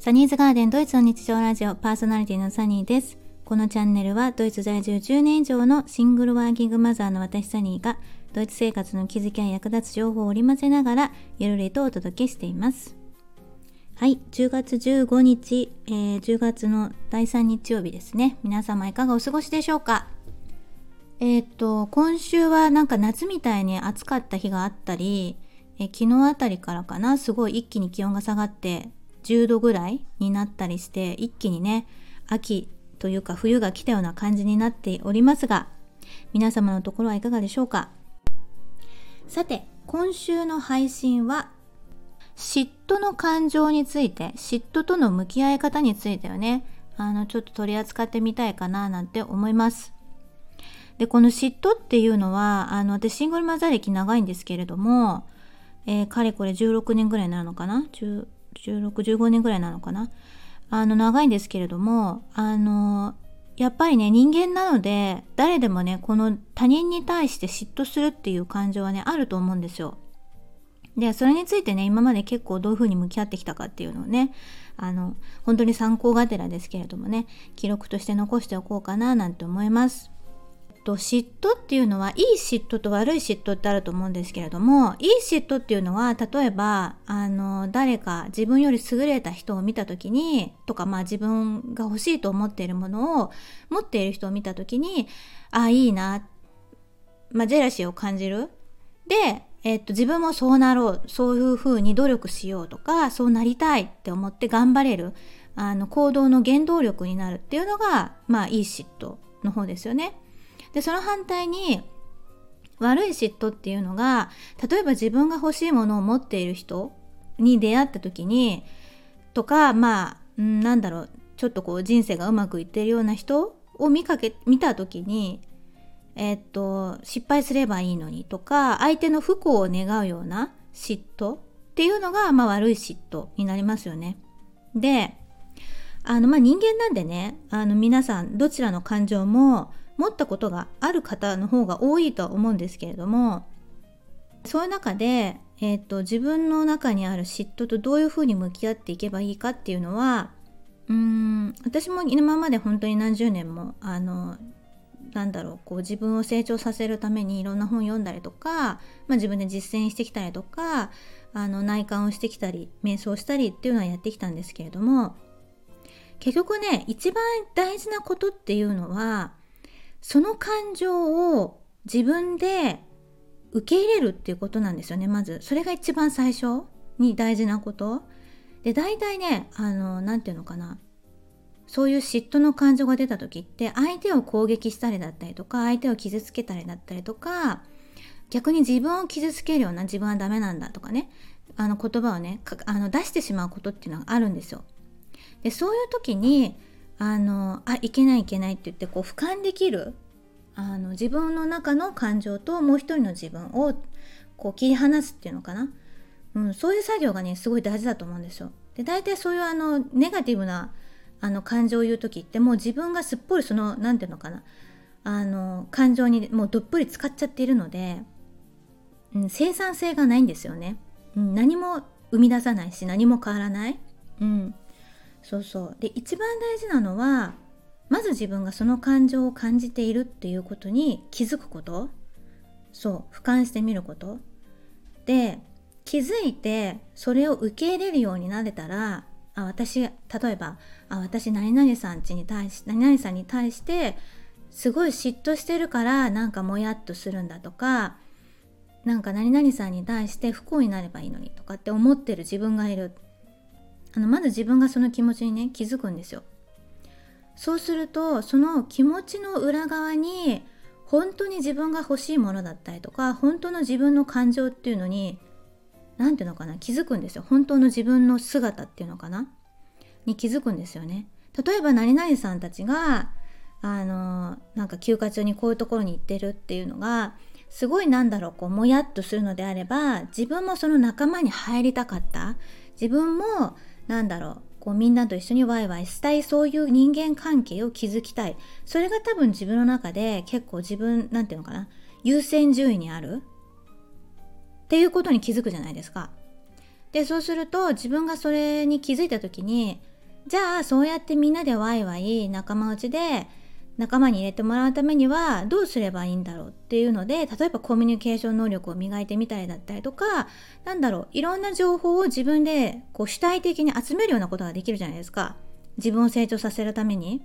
サニーズガーデンドイツの日常ラジオパーソナリティのサニーです。このチャンネルはドイツ在住10年以上のシングルワーキングマザーの私サニーがドイツ生活の気づきや役立つ情報を織り交ぜながらゆるりとお届けしています。はい、10月15日、えー、10月の第3日曜日ですね。皆様いかがお過ごしでしょうか？えっ、と、今週はなんか夏みたいに暑かった日があったり、え昨日あたりからかな、すごい一気に気温が下がって10度ぐらいになったりして、一気にね、秋というか冬が来たような感じになっておりますが、皆様のところはいかがでしょうか？さて、今週の配信は、嫉妬の感情について、嫉妬との向き合い方についてはね、あの、ちょっと取り扱ってみたいかななんて思います。で、この嫉妬っていうのは、あの、私シングルマザー歴長いんですけれども、えー、かれこれ16年ぐらいになるのかな ?16、1615年ぐらいなのかな？あの、長いんですけれども、あの、やっぱりね、人間なので、誰でもね、この他人に対して嫉妬するっていう感情はね、あると思うんですよ。で、それについてね、今まで結構どういうふうに向き合ってきたかっていうのをね、あの、本当に参考がてらですけれどもね、記録として残しておこうかななんて思います。と嫉妬っていうのはいい嫉妬と悪い嫉妬ってあると思うんですけれどもいい嫉妬っていうのは例えばあの誰か自分より優れた人を見た時にとかまあ自分が欲しいと思っているものを持っている人を見た時にああいいなまあジェラシーを感じるでえっと、自分もそうなろうそういうふうに努力しようとかそうなりたいって思って頑張れるあの行動の原動力になるっていうのがまあいい嫉妬の方ですよね。でその反対に悪い嫉妬っていうのが例えば自分が欲しいものを持っている人に出会った時にとかまあなんだろうちょっとこう人生がうまくいってるような人を見かけ見た時にえー、っと失敗すればいいのにとか相手の不幸を願うような嫉妬っていうのが、まあ、悪い嫉妬になりますよね。であのまあ人間なんでねあの皆さんどちらの感情も持ったことがある方の方が多いとは思うんですけれどもそういう中で、えーと、自分の中にある嫉妬とどういうふうに向き合っていけばいいかっていうのはうーん私も今まで本当に何十年もあのなんだろうこう自分を成長させるためにいろんな本読んだりとか、まあ、自分で実践してきたりとかあの内観をしてきたり瞑想したりっていうのはやってきたんですけれども結局ね一番大事なことっていうのはその感情を自分で受け入れるっていうことなんですよねまず。それが一番最初に大事なこと。で大体ねあの何て言うのかな。そういう嫉妬の感情が出た時って相手を攻撃したりだったりとか相手を傷つけたりだったりとか逆に自分を傷つけるような自分はダメなんだとかね。あの言葉をねあの出してしまうことっていうのがあるんですよ。でそういう時にあのあいけないいけないって言ってこう俯瞰できるあの自分の中の感情ともう一人の自分をこう切り離すっていうのかな、うん、そういう作業がねすごい大事だと思うんですよ。で大体そういうあのネガティブなあの感情を言う時ってもう自分がすっぽりその何て言うのかな。あの感情にもうどっぷり使っちゃっているので、うん、生産性がないんですよね、うん、何も生み出さないし何も変わらない、うん、そうそう。で一番大事なのはまず自分がその感情を感じているっていうことに気づくこと。そう。俯瞰してみること。で気づいてそれを受け入れるようになれたらあ私例えばあ私何々さんちに対し何々さんに対してすごい嫉妬してるからなんかもやっとするんだとかなんか何々さんに対して不幸になればいいのにとかって思ってる自分がいる。あのまず自分がその気持ちにね気づくんですよ。そうするとその気持ちの裏側に本当に自分が欲しいものだったりとか本当の自分の感情っていうのに何ていうのかな気づくんですよ。本当の自分の姿っていうのかなに気づくんですよね。例えば何々さんたちがあのなんか休暇中にこういうところに行ってるっていうのがすごいなんだろうこうもやっとするのであれば自分もその仲間に入りたかった。自分もなんだろうこうみんなと一緒にワイワイしたいそういう人間関係を築きたいそれが多分自分の中で結構自分なんていうのかな優先順位にあるっていうことに気づくじゃないですか。でそうすると自分がそれに気づいた時にじゃあそうやってみんなでワイワイ仲間内で仲間に入れてもらうためにはどうすればいいんだろうっていうので例えばコミュニケーション能力を磨いてみたりだったりとかなんだろういろんな情報を自分でこう主体的に集めるようなことができるじゃないですか自分を成長させるために。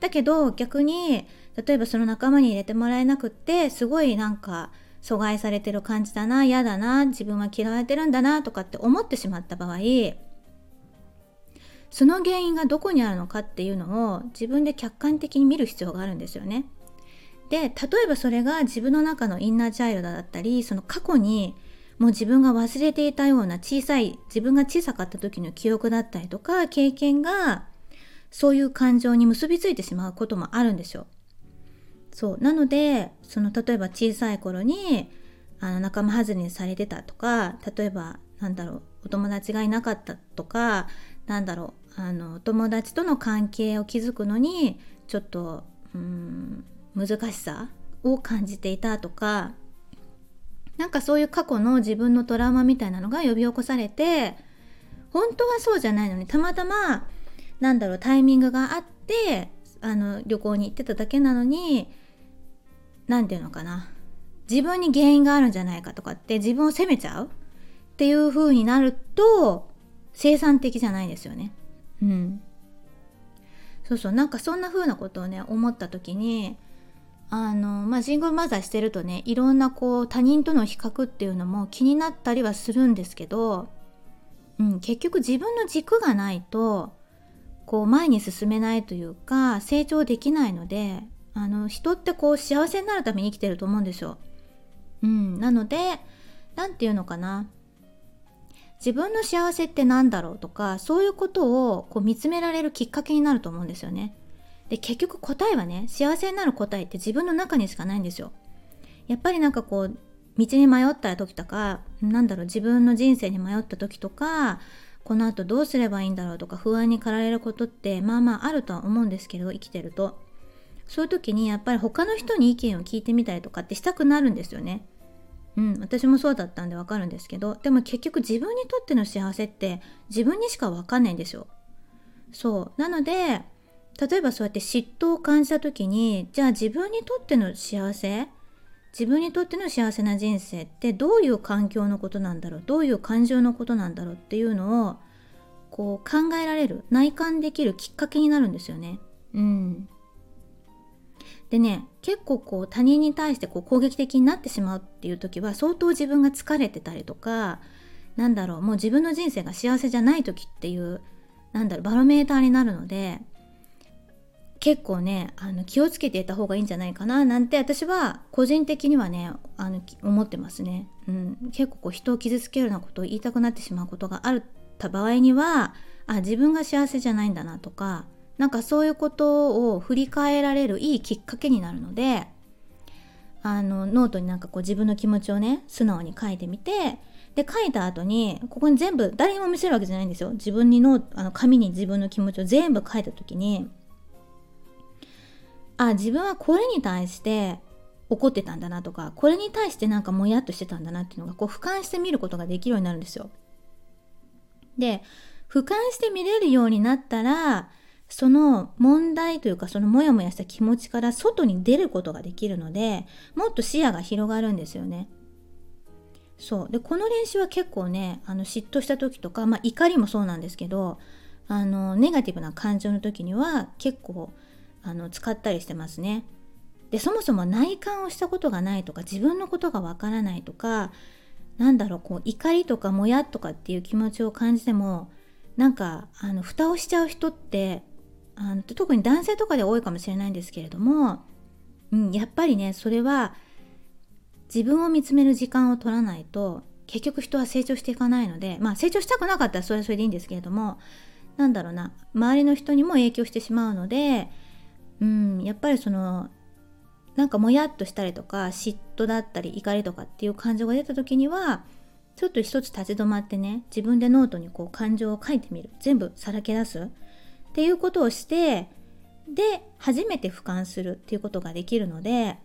だけど逆に例えばその仲間に入れてもらえなくってすごいなんか阻害されてる感じだな嫌だな自分は嫌われてるんだなとかって思ってしまった場合その原因がどこにあるのかっていうのを自分で客観的に見る必要があるんですよね。で例えばそれが自分の中のインナーチャイルドだったりその過去にもう自分が忘れていたような小さい自分が小さかった時の記憶だったりとか経験がそういう感情に結びついてしまうこともあるんですよ。そうなのでその例えば小さい頃にあの仲間外れにされてたとか例えばなんだろうお友達がいなかったとかなんだろうあの友達との関係を築くのにちょっとうん難しさを感じていたとかなんかそういう過去の自分のトラウマみたいなのが呼び起こされて本当はそうじゃないのにたまたまなんだろうタイミングがあってあの旅行に行ってただけなのに何て言うのかな自分に原因があるんじゃないかとかって自分を責めちゃうっていう風になると生産的じゃないですよね。うん、そうそうなんかそんな風なことをね思った時にあのまあシングルマザーしてるとねいろんなこう他人との比較っていうのも気になったりはするんですけど、うん、結局自分の軸がないとこう前に進めないというか成長できないのであの人ってこう幸せになるために生きてると思うんですよ。うん、なので何て言うのかな自分の幸せって何だろうとかそういうことをこう見つめられるきっかけになると思うんですよね。で結局答えはね幸せになる答えって自分の中にしかないんですよ。やっぱりなんかこう道に迷った時とかなんだろう自分の人生に迷った時とかこのあとどうすればいいんだろうとか不安に駆られることってまあまああるとは思うんですけど生きてるとそういう時にやっぱり他の人に意見を聞いてみたりとかってしたくなるんですよね。うん、私もそうだったんでわかるんですけどでも結局自分にとっての幸せって自分にしかわかんないんですよ。そうなので例えばそうやって嫉妬を感じた時にじゃあ自分にとっての幸せ自分にとっての幸せな人生ってどういう環境のことなんだろうどういう感情のことなんだろうっていうのをこう考えられる内観できるきっかけになるんですよね。うん、でね結構こう他人に対してこう攻撃的になってしまうっていう時は相当自分が疲れてたりとかなんだろうもう自分の人生が幸せじゃない時っていうなんだろうバロメーターになるので結構ねあの気をつけていた方がいいんじゃないかななんて私は個人的にはねあの思ってますね、うん、結構こう人を傷つけるようなことを言いたくなってしまうことがあった場合にはあ自分が幸せじゃないんだなとかなんかそういうことを振り返られるいいきっかけになるのであのノートになんかこう自分の気持ちをね素直に書いてみてで書いた後にここに全部誰にも見せるわけじゃないんですよ自分にノあの紙に自分の気持ちを全部書いた時にあ自分はこれに対して怒ってたんだなとかこれに対してなんかもやっとしてたんだなっていうのがこう俯瞰してみることができるようになるんですよ。で俯瞰して見れるようになったらその問題というかそのモヤモヤした気持ちから外に出ることができるのでもっと視野が広がるんですよね。そうでこの練習は結構ねあの嫉妬した時とか、まあ、怒りもそうなんですけどあのネガティブな感情の時には結構あの使ったりしてますね。でそもそも内観をしたことがないとか自分のことがわからないとかなんだろうこう怒りとかもやとかっていう気持ちを感じてもなんかあの蓋をしちゃう人ってあの特に男性とかで多いかもしれないんですけれども、うん、やっぱりねそれは自分を見つめる時間を取らないと結局人は成長していかないのでまあ成長したくなかったらそれはそれでいいんですけれどもなんだろうな周りの人にも影響してしまうので、うん、やっぱりそのなんかもやっとしたりとか嫉妬だったり怒りとかっていう感情が出た時にはちょっと一つ立ち止まってね自分でノートにこう感情を書いてみる。全部さらけ出す。っていうことをしてで初めて俯瞰するっていうことができるので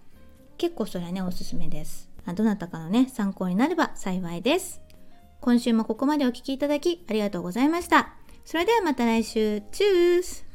結構それはねおすすめです。どなたかのね参考になれば幸いです。今週もここまでお聴きいただきありがとうございました。それではまた来週。チュース。